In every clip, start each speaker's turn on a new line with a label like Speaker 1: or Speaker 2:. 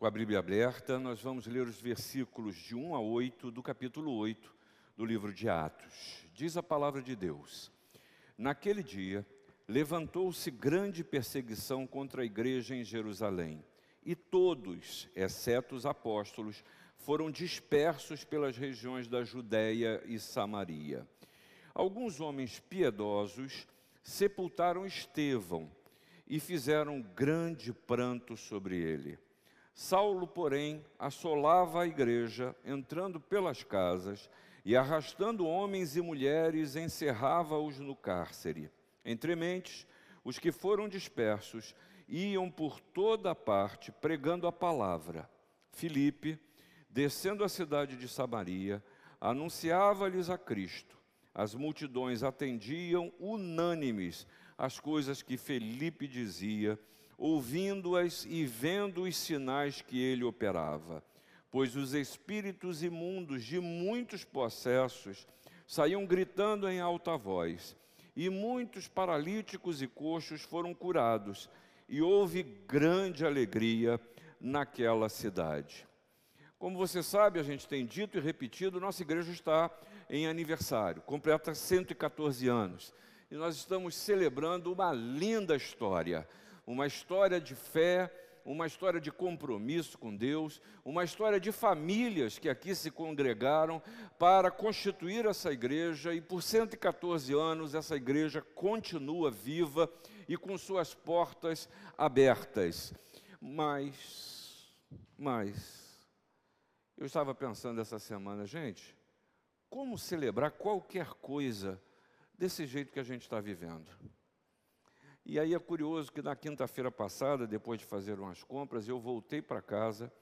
Speaker 1: Com a Bíblia aberta, nós vamos ler os versículos de 1 a 8 do capítulo 8 do livro de Atos. Diz a palavra de Deus: Naquele dia, levantou-se grande perseguição contra a igreja em Jerusalém, e todos, exceto os apóstolos, foram dispersos pelas regiões da Judéia e Samaria. Alguns homens piedosos sepultaram Estevão e fizeram grande pranto sobre ele. Saulo, porém, assolava a igreja, entrando pelas casas e arrastando homens e mulheres, encerrava-os no cárcere. Entre mentes, os que foram dispersos iam por toda parte pregando a palavra. Filipe, descendo a cidade de Samaria, anunciava-lhes a Cristo. As multidões atendiam unânimes as coisas que Felipe dizia, ouvindo-as e vendo os sinais que ele operava. Pois os espíritos imundos de muitos possessos saíam gritando em alta voz, e muitos paralíticos e coxos foram curados, e houve grande alegria naquela cidade. Como você sabe, a gente tem dito e repetido, nossa igreja está em aniversário, completa 114 anos. E nós estamos celebrando uma linda história, uma história de fé, uma história de compromisso com Deus, uma história de famílias que aqui se congregaram para constituir essa igreja e por 114 anos essa igreja continua viva e com suas portas abertas. Mas, mas, eu estava pensando essa semana, gente, como celebrar qualquer coisa desse jeito que a gente está vivendo? E aí é curioso que na quinta-feira passada, depois de fazer umas compras, eu voltei para casa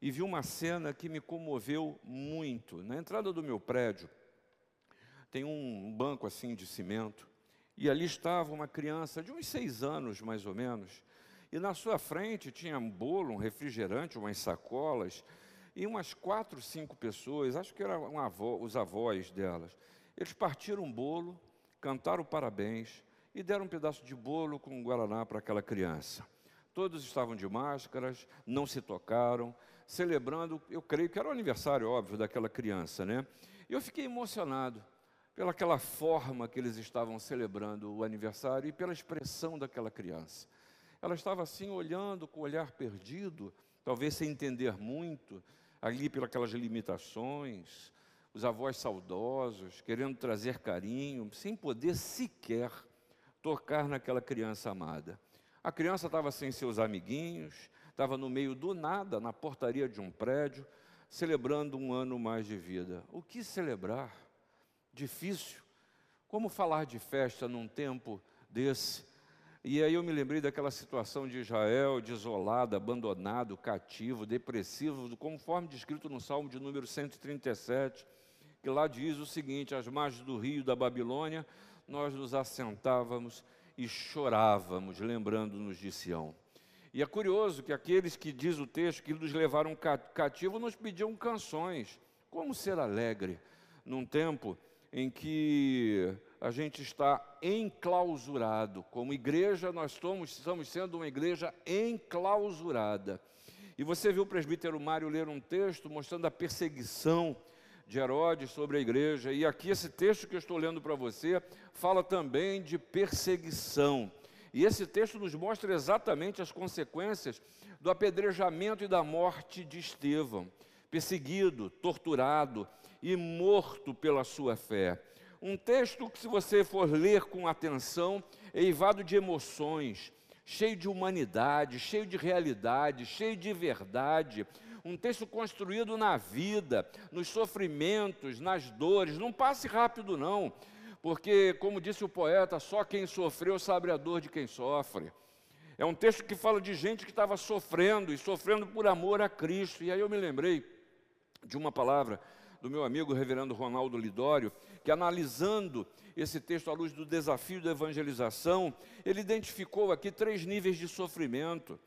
Speaker 1: e vi uma cena que me comoveu muito. Na entrada do meu prédio tem um banco assim de cimento e ali estava uma criança de uns seis anos mais ou menos. E na sua frente tinha um bolo, um refrigerante, umas sacolas e umas quatro, cinco pessoas, acho que eram avó, os avós delas, eles partiram um bolo, cantaram parabéns e deram um pedaço de bolo com um guaraná para aquela criança. Todos estavam de máscaras, não se tocaram, celebrando, eu creio que era o aniversário, óbvio, daquela criança, né? Eu fiquei emocionado pelaquela forma que eles estavam celebrando o aniversário e pela expressão daquela criança. Ela estava assim, olhando com o olhar perdido, talvez sem entender muito, ali pelas limitações, os avós saudosos, querendo trazer carinho, sem poder sequer tocar naquela criança amada. A criança estava sem seus amiguinhos, estava no meio do nada, na portaria de um prédio, celebrando um ano mais de vida. O que celebrar? Difícil. Como falar de festa num tempo desse? E aí eu me lembrei daquela situação de Israel, desolado, abandonado, cativo, depressivo, conforme descrito no Salmo de número 137, que lá diz o seguinte: às margens do rio da Babilônia, nós nos assentávamos e chorávamos, lembrando-nos de Sião. E é curioso que aqueles que diz o texto que nos levaram cativo nos pediam canções. Como ser alegre num tempo em que a gente está enclausurado. Como igreja, nós estamos, estamos sendo uma igreja enclausurada. E você viu o presbítero Mário ler um texto mostrando a perseguição de Herodes sobre a igreja. E aqui esse texto que eu estou lendo para você fala também de perseguição. E esse texto nos mostra exatamente as consequências do apedrejamento e da morte de Estevão, perseguido, torturado, e morto pela sua fé. Um texto que, se você for ler com atenção, é eivado de emoções, cheio de humanidade, cheio de realidade, cheio de verdade. Um texto construído na vida, nos sofrimentos, nas dores. Não passe rápido, não, porque, como disse o poeta, só quem sofreu sabe a dor de quem sofre. É um texto que fala de gente que estava sofrendo e sofrendo por amor a Cristo. E aí eu me lembrei de uma palavra do meu amigo reverendo Ronaldo Lidório, que analisando esse texto à luz do desafio da evangelização, ele identificou aqui três níveis de sofrimento.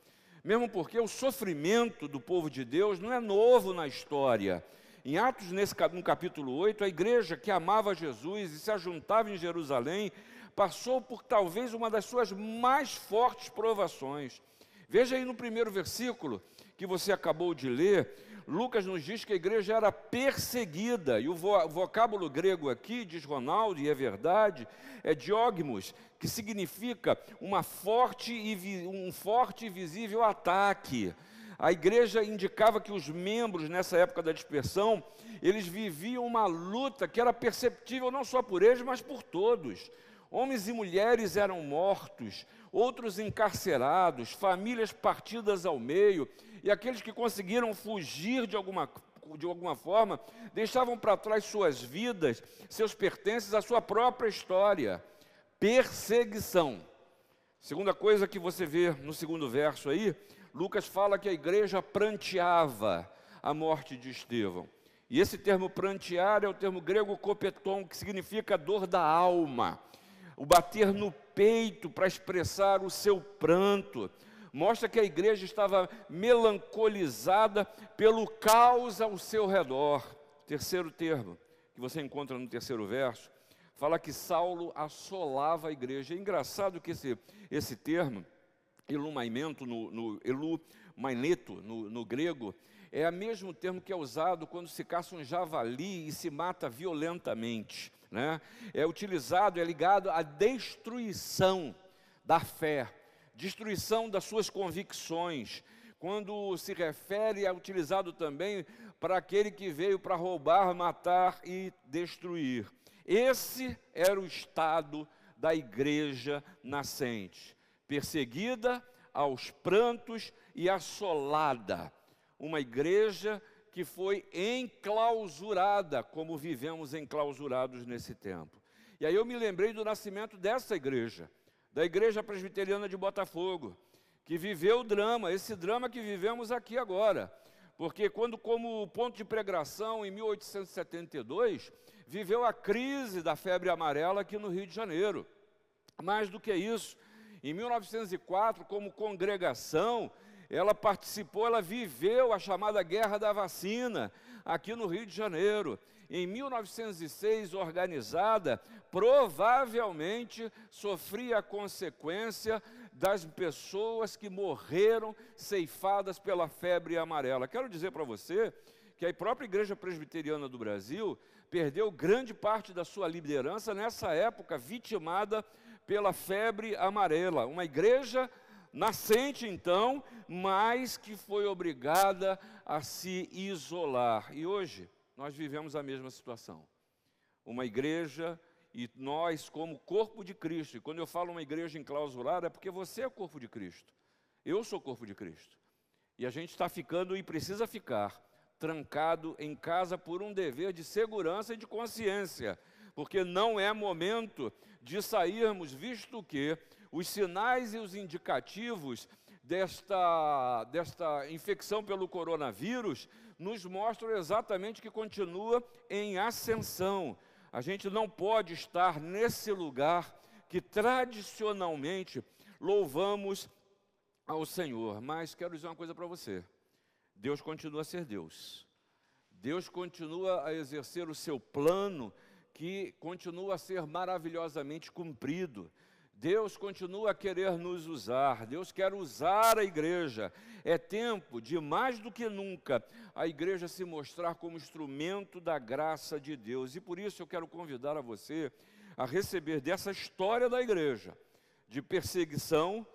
Speaker 1: Mesmo porque o sofrimento do povo de Deus não é novo na história. Em Atos, nesse, no capítulo 8, a igreja que amava Jesus e se ajuntava em Jerusalém passou por talvez uma das suas mais fortes provações. Veja aí no primeiro versículo que você acabou de ler, Lucas nos diz que a igreja era perseguida, e o vocábulo grego aqui, diz Ronaldo, e é verdade, é diogmos, que significa uma forte e, um forte e visível ataque. A igreja indicava que os membros, nessa época da dispersão, eles viviam uma luta que era perceptível não só por eles, mas por todos. Homens e mulheres eram mortos, outros encarcerados, famílias partidas ao meio, e aqueles que conseguiram fugir de alguma, de alguma forma, deixavam para trás suas vidas, seus pertences, a sua própria história. Perseguição. Segunda coisa que você vê no segundo verso aí, Lucas fala que a igreja pranteava a morte de Estevão. E esse termo prantear é o termo grego kopeton, que significa dor da alma o bater no peito para expressar o seu pranto. Mostra que a igreja estava melancolizada pelo caos ao seu redor. Terceiro termo, que você encontra no terceiro verso, fala que Saulo assolava a igreja. É engraçado que esse, esse termo, elumaimento, no, no, elumaineto, no, no grego, é o mesmo termo que é usado quando se caça um javali e se mata violentamente né? é utilizado, é ligado à destruição da fé, destruição das suas convicções. Quando se refere, é utilizado também para aquele que veio para roubar, matar e destruir. Esse era o estado da igreja nascente, perseguida aos prantos e assolada. Uma igreja que foi enclausurada, como vivemos enclausurados nesse tempo. E aí eu me lembrei do nascimento dessa igreja, da Igreja Presbiteriana de Botafogo, que viveu o drama, esse drama que vivemos aqui agora. Porque quando, como ponto de pregação, em 1872, viveu a crise da febre amarela aqui no Rio de Janeiro. Mais do que isso, em 1904, como congregação, ela participou, ela viveu a chamada Guerra da Vacina aqui no Rio de Janeiro. Em 1906, organizada, provavelmente sofria a consequência das pessoas que morreram ceifadas pela febre amarela. Quero dizer para você que a própria Igreja Presbiteriana do Brasil perdeu grande parte da sua liderança nessa época, vitimada pela febre amarela. Uma igreja nascente então, mas que foi obrigada a se isolar. E hoje nós vivemos a mesma situação. Uma igreja e nós como corpo de Cristo. E quando eu falo uma igreja enclausurada é porque você é corpo de Cristo. Eu sou corpo de Cristo. E a gente está ficando e precisa ficar trancado em casa por um dever de segurança e de consciência, porque não é momento de sairmos, visto que os sinais e os indicativos desta, desta infecção pelo coronavírus nos mostram exatamente que continua em ascensão. A gente não pode estar nesse lugar que tradicionalmente louvamos ao Senhor. Mas quero dizer uma coisa para você: Deus continua a ser Deus. Deus continua a exercer o seu plano, que continua a ser maravilhosamente cumprido. Deus continua a querer nos usar, Deus quer usar a igreja. É tempo de mais do que nunca a igreja se mostrar como instrumento da graça de Deus. E por isso eu quero convidar a você a receber dessa história da igreja, de perseguição,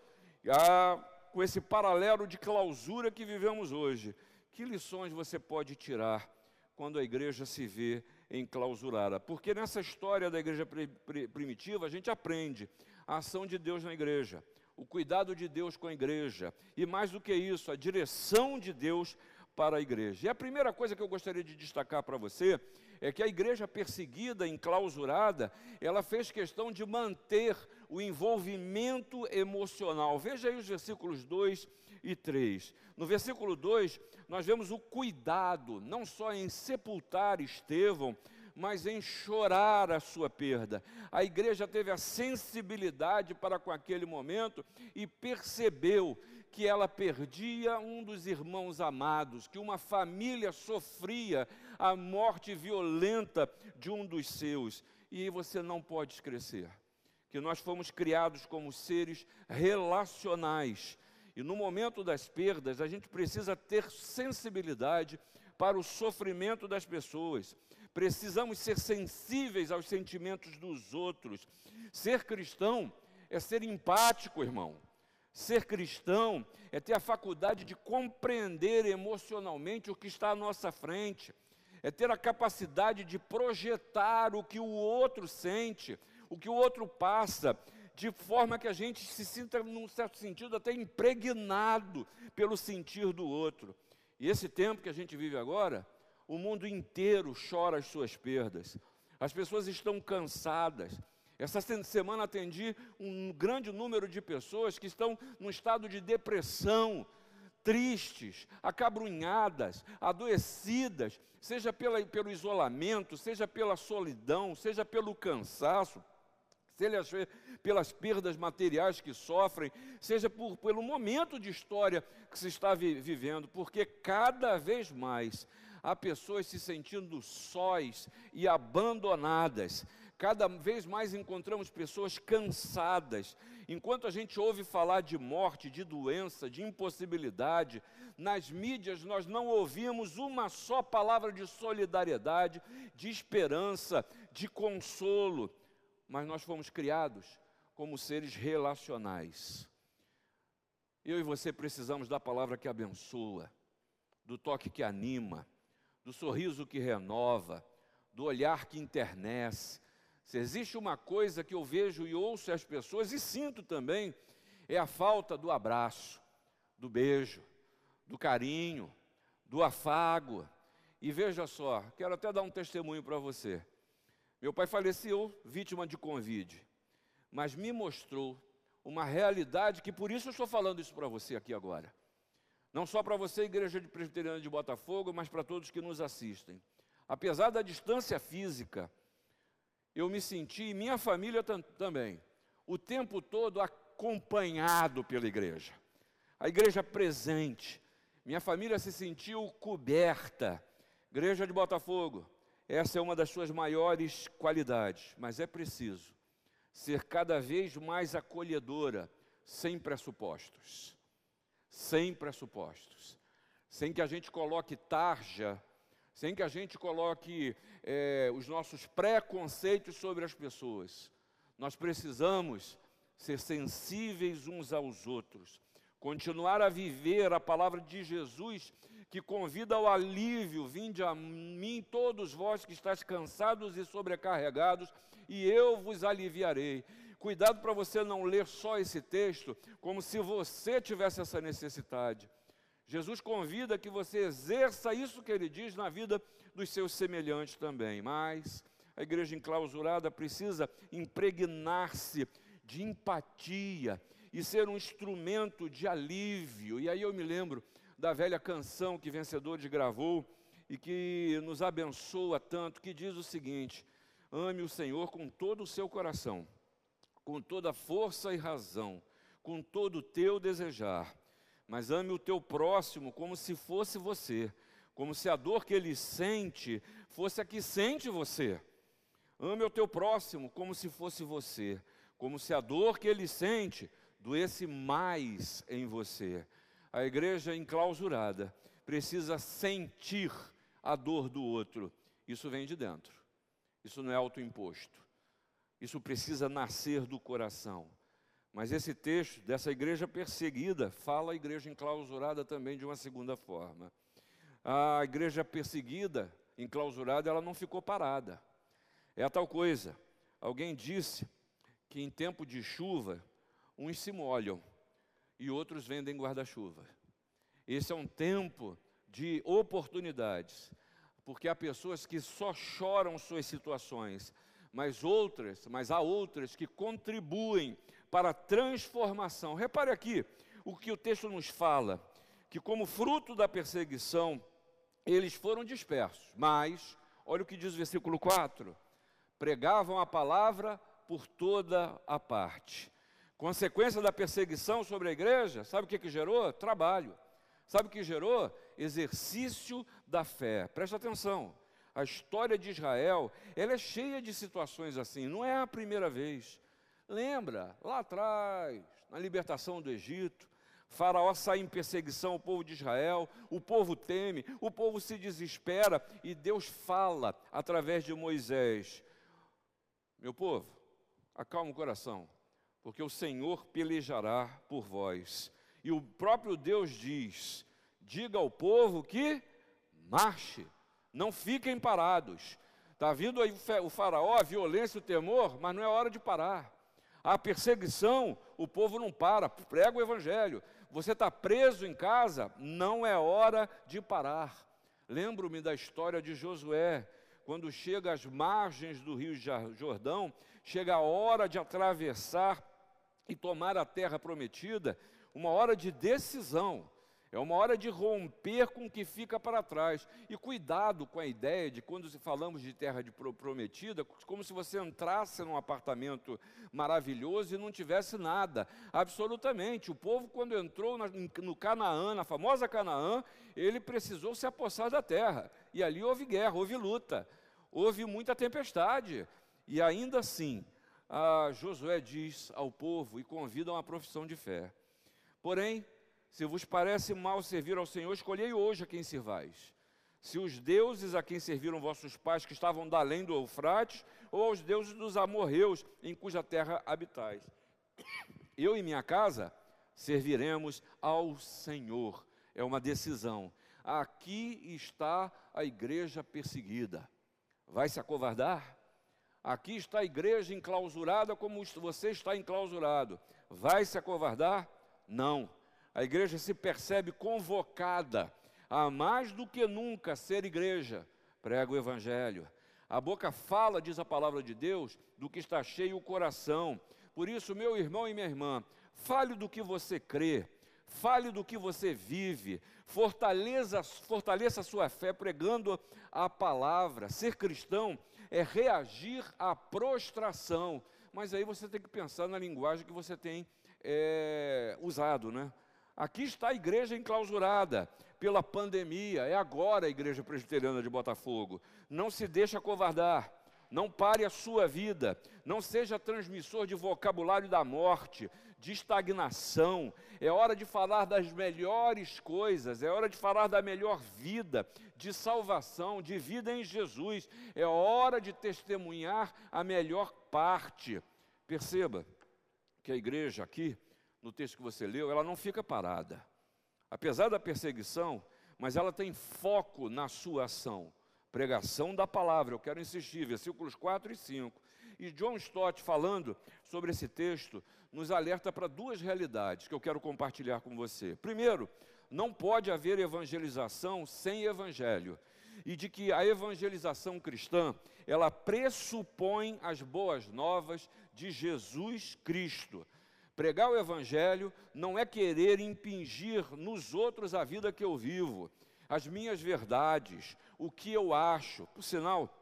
Speaker 1: a, com esse paralelo de clausura que vivemos hoje. Que lições você pode tirar quando a igreja se vê enclausurada? Porque nessa história da igreja primitiva a gente aprende a ação de Deus na igreja, o cuidado de Deus com a igreja, e mais do que isso, a direção de Deus para a igreja. E a primeira coisa que eu gostaria de destacar para você é que a igreja perseguida, enclausurada, ela fez questão de manter o envolvimento emocional. Veja aí os versículos 2 e 3. No versículo 2, nós vemos o cuidado, não só em sepultar Estevão, mas em chorar a sua perda. A igreja teve a sensibilidade para com aquele momento e percebeu que ela perdia um dos irmãos amados, que uma família sofria a morte violenta de um dos seus. E você não pode esquecer que nós fomos criados como seres relacionais E no momento das perdas, a gente precisa ter sensibilidade para o sofrimento das pessoas. Precisamos ser sensíveis aos sentimentos dos outros. Ser cristão é ser empático, irmão. Ser cristão é ter a faculdade de compreender emocionalmente o que está à nossa frente, é ter a capacidade de projetar o que o outro sente, o que o outro passa, de forma que a gente se sinta, num certo sentido, até impregnado pelo sentir do outro. E esse tempo que a gente vive agora, o mundo inteiro chora as suas perdas. As pessoas estão cansadas. Essa semana atendi um grande número de pessoas que estão num estado de depressão, tristes, acabrunhadas, adoecidas, seja pela, pelo isolamento, seja pela solidão, seja pelo cansaço, seja pelas perdas materiais que sofrem, seja por, pelo momento de história que se está vi, vivendo, porque cada vez mais há pessoas se sentindo sós e abandonadas. Cada vez mais encontramos pessoas cansadas. Enquanto a gente ouve falar de morte, de doença, de impossibilidade, nas mídias nós não ouvimos uma só palavra de solidariedade, de esperança, de consolo mas nós fomos criados como seres relacionais. Eu e você precisamos da palavra que abençoa, do toque que anima, do sorriso que renova, do olhar que internece. Se existe uma coisa que eu vejo e ouço as pessoas e sinto também, é a falta do abraço, do beijo, do carinho, do afago. E veja só, quero até dar um testemunho para você. Meu pai faleceu vítima de Covid, mas me mostrou uma realidade que por isso eu estou falando isso para você aqui agora. Não só para você, Igreja de Presbiteriana de Botafogo, mas para todos que nos assistem. Apesar da distância física, eu me senti, e minha família tam também, o tempo todo acompanhado pela igreja. A igreja presente. Minha família se sentiu coberta. Igreja de Botafogo, essa é uma das suas maiores qualidades, mas é preciso ser cada vez mais acolhedora, sem pressupostos. Sem pressupostos. Sem que a gente coloque tarja, sem que a gente coloque é, os nossos preconceitos sobre as pessoas. Nós precisamos ser sensíveis uns aos outros, continuar a viver a palavra de Jesus que convida ao alívio, vinde a mim todos vós que estáis cansados e sobrecarregados, e eu vos aliviarei. Cuidado para você não ler só esse texto como se você tivesse essa necessidade. Jesus convida que você exerça isso que ele diz na vida dos seus semelhantes também. Mas a igreja enclausurada precisa impregnar-se de empatia e ser um instrumento de alívio. E aí eu me lembro da velha canção que Vencedores gravou e que nos abençoa tanto, que diz o seguinte: ame o Senhor com todo o seu coração, com toda força e razão, com todo o teu desejar, mas ame o teu próximo como se fosse você, como se a dor que ele sente fosse a que sente você. Ame o teu próximo como se fosse você, como se a dor que ele sente doesse mais em você. A igreja enclausurada precisa sentir a dor do outro. Isso vem de dentro. Isso não é autoimposto. Isso precisa nascer do coração. Mas esse texto dessa igreja perseguida fala a igreja enclausurada também de uma segunda forma. A igreja perseguida, enclausurada, ela não ficou parada. É a tal coisa. Alguém disse que em tempo de chuva, uns se molham e outros vendem guarda-chuva. Esse é um tempo de oportunidades, porque há pessoas que só choram suas situações, mas outras, mas há outras que contribuem para a transformação. Repare aqui o que o texto nos fala, que como fruto da perseguição, eles foram dispersos, mas olha o que diz o versículo 4: pregavam a palavra por toda a parte. Consequência da perseguição sobre a igreja, sabe o que, que gerou? Trabalho. Sabe o que gerou? Exercício da fé. Presta atenção. A história de Israel, ela é cheia de situações assim, não é a primeira vez. Lembra, lá atrás, na libertação do Egito, Faraó sai em perseguição ao povo de Israel, o povo teme, o povo se desespera e Deus fala através de Moisés: Meu povo, acalma o coração, porque o Senhor pelejará por vós. E o próprio Deus diz: Diga ao povo que marche, não fiquem parados. Está vindo aí o faraó, a violência, o temor, mas não é hora de parar. A perseguição, o povo não para, prega o evangelho. Você está preso em casa, não é hora de parar. Lembro-me da história de Josué, quando chega às margens do rio Jordão, chega a hora de atravessar e tomar a terra prometida, uma hora de decisão. É uma hora de romper com o que fica para trás. E cuidado com a ideia de quando falamos de terra de prometida, como se você entrasse num apartamento maravilhoso e não tivesse nada. Absolutamente. O povo, quando entrou no Canaã, na famosa Canaã, ele precisou se apossar da terra. E ali houve guerra, houve luta, houve muita tempestade. E ainda assim, Josué diz ao povo e convida a uma profissão de fé. Porém, se vos parece mal servir ao Senhor, escolhei hoje a quem servais. Se os deuses a quem serviram vossos pais, que estavam da além do Eufrates, ou aos deuses dos amorreus, em cuja terra habitais. Eu e minha casa serviremos ao Senhor. É uma decisão. Aqui está a igreja perseguida. Vai se acovardar? Aqui está a igreja enclausurada como você está enclausurado. Vai se acovardar? Não a igreja se percebe convocada a mais do que nunca ser igreja, prega o evangelho. A boca fala, diz a palavra de Deus, do que está cheio o coração. Por isso, meu irmão e minha irmã, fale do que você crê, fale do que você vive, fortaleça, fortaleça a sua fé pregando a palavra. Ser cristão é reagir à prostração. Mas aí você tem que pensar na linguagem que você tem é, usado, né? Aqui está a igreja enclausurada pela pandemia. É agora a igreja presbiteriana de Botafogo. Não se deixe acovardar. Não pare a sua vida. Não seja transmissor de vocabulário da morte, de estagnação. É hora de falar das melhores coisas. É hora de falar da melhor vida, de salvação, de vida em Jesus. É hora de testemunhar a melhor parte. Perceba que a igreja aqui no texto que você leu, ela não fica parada. Apesar da perseguição, mas ela tem foco na sua ação. Pregação da palavra, eu quero insistir, versículos 4 e 5. E John Stott, falando sobre esse texto, nos alerta para duas realidades que eu quero compartilhar com você. Primeiro, não pode haver evangelização sem evangelho. E de que a evangelização cristã, ela pressupõe as boas novas de Jesus Cristo. Pregar o Evangelho não é querer impingir nos outros a vida que eu vivo, as minhas verdades, o que eu acho. Por sinal,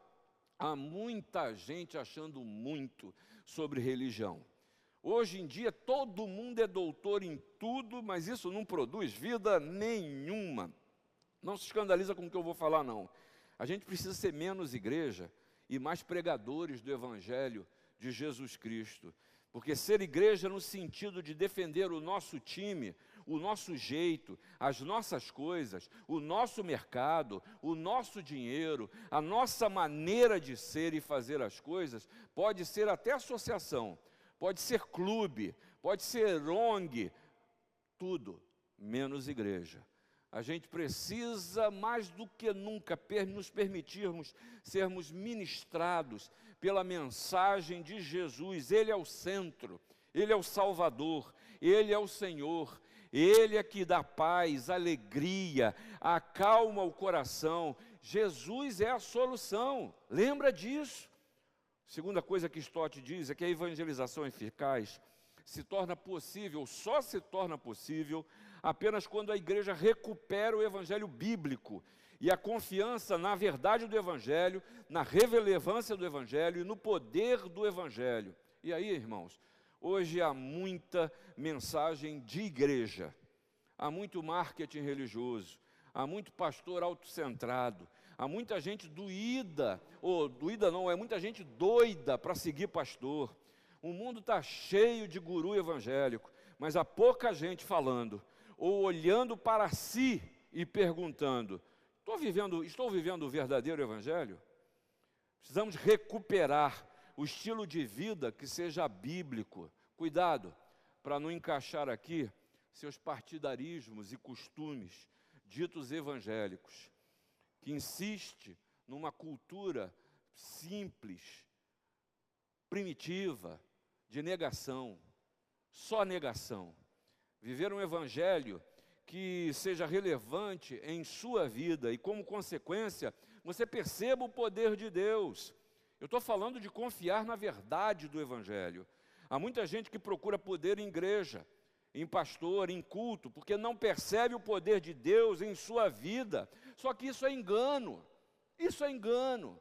Speaker 1: há muita gente achando muito sobre religião. Hoje em dia, todo mundo é doutor em tudo, mas isso não produz vida nenhuma. Não se escandaliza com o que eu vou falar, não. A gente precisa ser menos igreja e mais pregadores do Evangelho de Jesus Cristo. Porque ser igreja no sentido de defender o nosso time, o nosso jeito, as nossas coisas, o nosso mercado, o nosso dinheiro, a nossa maneira de ser e fazer as coisas, pode ser até associação, pode ser clube, pode ser ONG, tudo menos igreja. A gente precisa mais do que nunca nos permitirmos sermos ministrados pela mensagem de Jesus. Ele é o centro, ele é o Salvador, ele é o Senhor, ele é que dá paz, alegria, acalma o coração. Jesus é a solução. Lembra disso? Segunda coisa que Stott diz é que a evangelização eficaz se torna possível, só se torna possível apenas quando a igreja recupera o evangelho bíblico e a confiança na verdade do evangelho, na relevância do evangelho e no poder do evangelho. E aí, irmãos, hoje há muita mensagem de igreja, há muito marketing religioso, há muito pastor autocentrado, há muita gente doída, ou doída não, é muita gente doida para seguir pastor. O mundo está cheio de guru evangélico, mas há pouca gente falando ou olhando para si e perguntando: estou vivendo, estou vivendo o verdadeiro evangelho? Precisamos recuperar o estilo de vida que seja bíblico. Cuidado para não encaixar aqui seus partidarismos e costumes ditos evangélicos, que insiste numa cultura simples, primitiva, de negação, só negação. Viver um evangelho que seja relevante em sua vida e, como consequência, você perceba o poder de Deus. Eu estou falando de confiar na verdade do evangelho. Há muita gente que procura poder em igreja, em pastor, em culto, porque não percebe o poder de Deus em sua vida. Só que isso é engano. Isso é engano.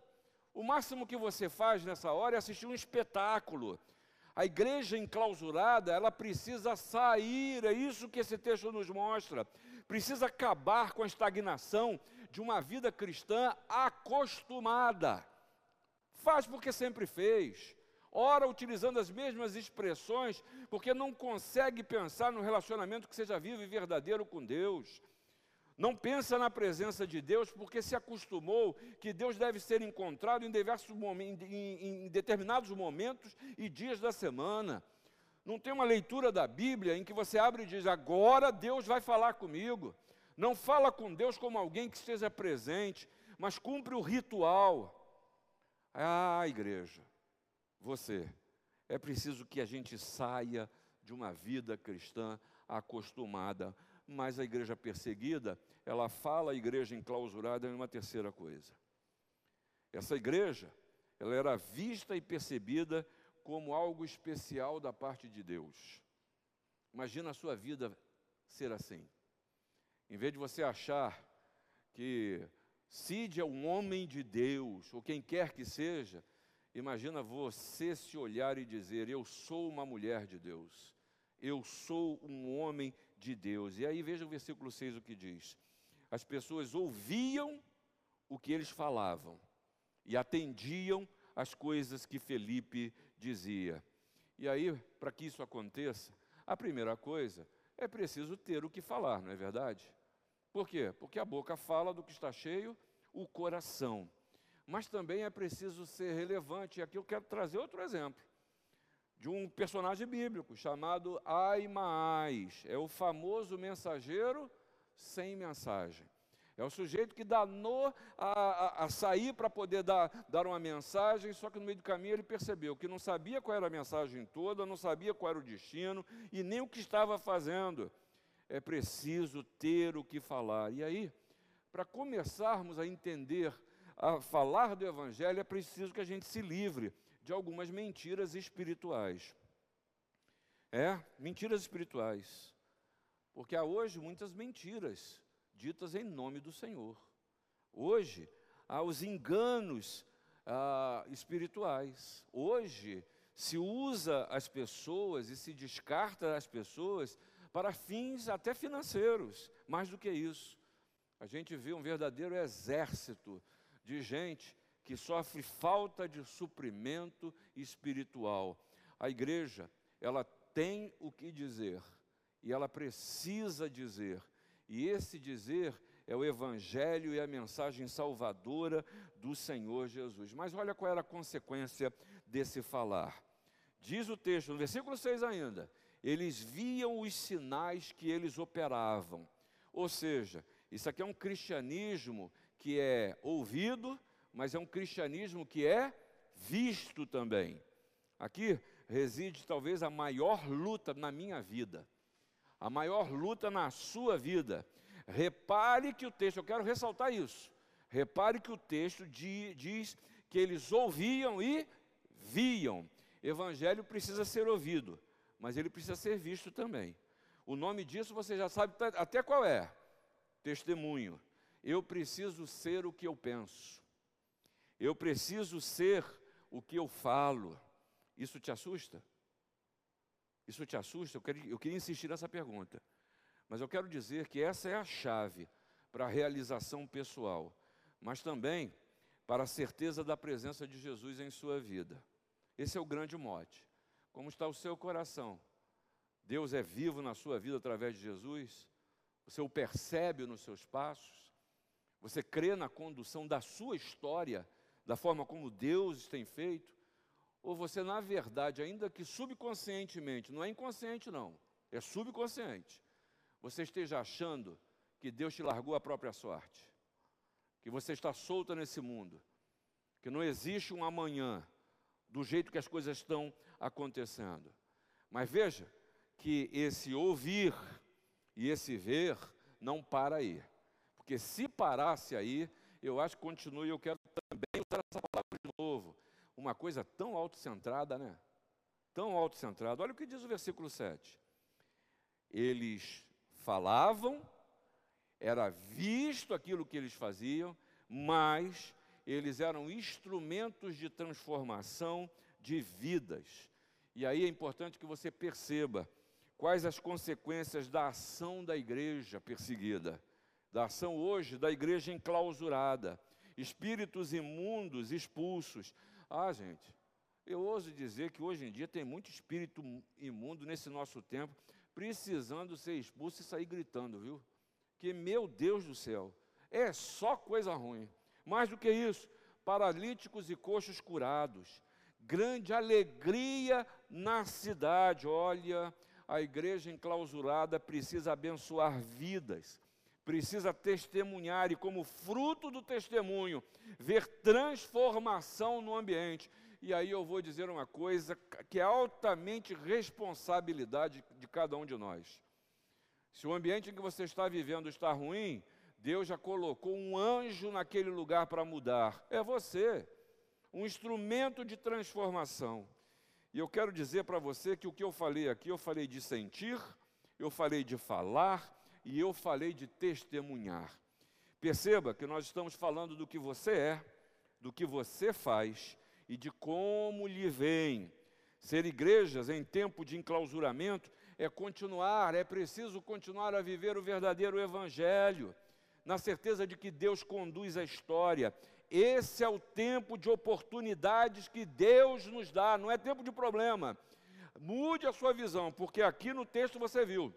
Speaker 1: O máximo que você faz nessa hora é assistir um espetáculo. A igreja enclausurada, ela precisa sair, é isso que esse texto nos mostra. Precisa acabar com a estagnação de uma vida cristã acostumada. Faz porque sempre fez ora utilizando as mesmas expressões, porque não consegue pensar no relacionamento que seja vivo e verdadeiro com Deus. Não pensa na presença de Deus porque se acostumou que Deus deve ser encontrado em, diversos momentos, em, em determinados momentos e dias da semana. Não tem uma leitura da Bíblia em que você abre e diz: agora Deus vai falar comigo. Não fala com Deus como alguém que esteja presente, mas cumpre o ritual. Ah, igreja, você. É preciso que a gente saia de uma vida cristã acostumada. Mas a igreja perseguida, ela fala a igreja enclausurada em uma terceira coisa. Essa igreja, ela era vista e percebida como algo especial da parte de Deus. Imagina a sua vida ser assim. Em vez de você achar que Cid é um homem de Deus, ou quem quer que seja, Imagina você se olhar e dizer: Eu sou uma mulher de Deus, eu sou um homem de Deus. E aí veja o versículo 6 o que diz: As pessoas ouviam o que eles falavam e atendiam as coisas que Felipe dizia. E aí, para que isso aconteça, a primeira coisa é preciso ter o que falar, não é verdade? Por quê? Porque a boca fala do que está cheio o coração mas também é preciso ser relevante. E aqui eu quero trazer outro exemplo de um personagem bíblico chamado Aimaas. É o famoso mensageiro sem mensagem. É o sujeito que danou a, a, a sair para poder dar, dar uma mensagem, só que no meio do caminho ele percebeu que não sabia qual era a mensagem toda, não sabia qual era o destino e nem o que estava fazendo. É preciso ter o que falar. E aí, para começarmos a entender a falar do Evangelho, é preciso que a gente se livre de algumas mentiras espirituais. É, mentiras espirituais. Porque há hoje muitas mentiras ditas em nome do Senhor. Hoje há os enganos ah, espirituais. Hoje se usa as pessoas e se descarta as pessoas para fins até financeiros. Mais do que isso, a gente vê um verdadeiro exército de gente que sofre falta de suprimento espiritual. A igreja, ela tem o que dizer e ela precisa dizer. E esse dizer é o evangelho e a mensagem salvadora do Senhor Jesus. Mas olha qual era a consequência desse falar. Diz o texto, no versículo 6 ainda, eles viam os sinais que eles operavam. Ou seja, isso aqui é um cristianismo que é ouvido, mas é um cristianismo que é visto também. Aqui reside talvez a maior luta na minha vida, a maior luta na sua vida. Repare que o texto, eu quero ressaltar isso. Repare que o texto diz que eles ouviam e viam. Evangelho precisa ser ouvido, mas ele precisa ser visto também. O nome disso você já sabe até qual é: testemunho. Eu preciso ser o que eu penso. Eu preciso ser o que eu falo. Isso te assusta? Isso te assusta? Eu, eu queria insistir nessa pergunta. Mas eu quero dizer que essa é a chave para a realização pessoal, mas também para a certeza da presença de Jesus em sua vida. Esse é o grande mote. Como está o seu coração? Deus é vivo na sua vida através de Jesus? Você o percebe nos seus passos? Você crê na condução da sua história, da forma como Deus tem feito? Ou você, na verdade, ainda que subconscientemente, não é inconsciente não, é subconsciente, você esteja achando que Deus te largou a própria sorte, que você está solta nesse mundo, que não existe um amanhã do jeito que as coisas estão acontecendo. Mas veja que esse ouvir e esse ver não para aí. Porque se parasse aí, eu acho que continue, eu quero também usar essa palavra de novo. Uma coisa tão autocentrada, né? Tão autocentrada. Olha o que diz o versículo 7. Eles falavam, era visto aquilo que eles faziam, mas eles eram instrumentos de transformação de vidas. E aí é importante que você perceba quais as consequências da ação da igreja perseguida, da ação hoje da igreja enclausurada, espíritos imundos expulsos. Ah, gente, eu ouso dizer que hoje em dia tem muito espírito imundo nesse nosso tempo, precisando ser expulso e sair gritando, viu? Que meu Deus do céu, é só coisa ruim. Mais do que isso, paralíticos e coxos curados, grande alegria na cidade. Olha, a igreja enclausurada precisa abençoar vidas, precisa testemunhar e, como fruto do testemunho, ver transformação no ambiente. E aí eu vou dizer uma coisa que é altamente responsabilidade de cada um de nós. Se o ambiente em que você está vivendo está ruim, Deus já colocou um anjo naquele lugar para mudar. É você, um instrumento de transformação. E eu quero dizer para você que o que eu falei aqui, eu falei de sentir, eu falei de falar e eu falei de testemunhar. Perceba que nós estamos falando do que você é, do que você faz e de como lhe vem. Ser igrejas em tempo de enclausuramento é continuar, é preciso continuar a viver o verdadeiro evangelho na certeza de que Deus conduz a história. Esse é o tempo de oportunidades que Deus nos dá, não é tempo de problema. Mude a sua visão, porque aqui no texto você viu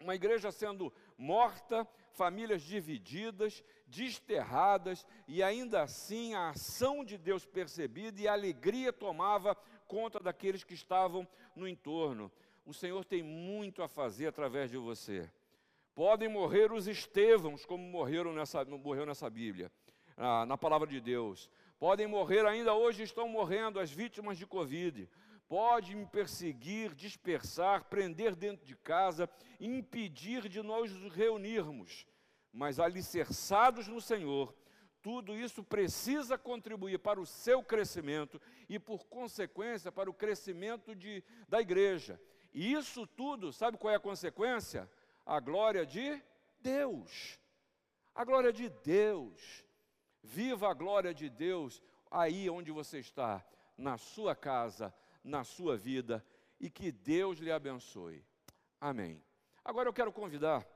Speaker 1: uma igreja sendo morta, famílias divididas, desterradas, e ainda assim a ação de Deus percebida e a alegria tomava conta daqueles que estavam no entorno. O Senhor tem muito a fazer através de você. Podem morrer os Estevãos, como morreram nessa, morreu nessa Bíblia, na, na palavra de Deus. Podem morrer, ainda hoje estão morrendo as vítimas de Covid. Pode me perseguir, dispersar, prender dentro de casa, impedir de nós nos reunirmos. Mas alicerçados no Senhor, tudo isso precisa contribuir para o seu crescimento e, por consequência, para o crescimento de, da igreja. E isso tudo, sabe qual é a consequência? A glória de Deus. A glória de Deus. Viva a glória de Deus aí onde você está, na sua casa, na sua vida, e que Deus lhe abençoe. Amém. Agora eu quero convidar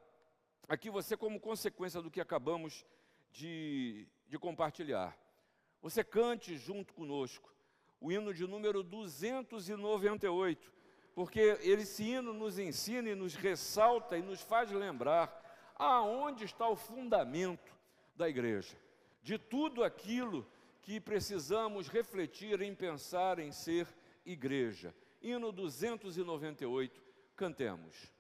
Speaker 1: aqui você, como consequência do que acabamos de, de compartilhar, você cante junto conosco o hino de número 298 porque esse hino nos ensina e nos ressalta e nos faz lembrar aonde está o fundamento da igreja, de tudo aquilo que precisamos refletir em pensar em ser igreja. Hino 298, cantemos.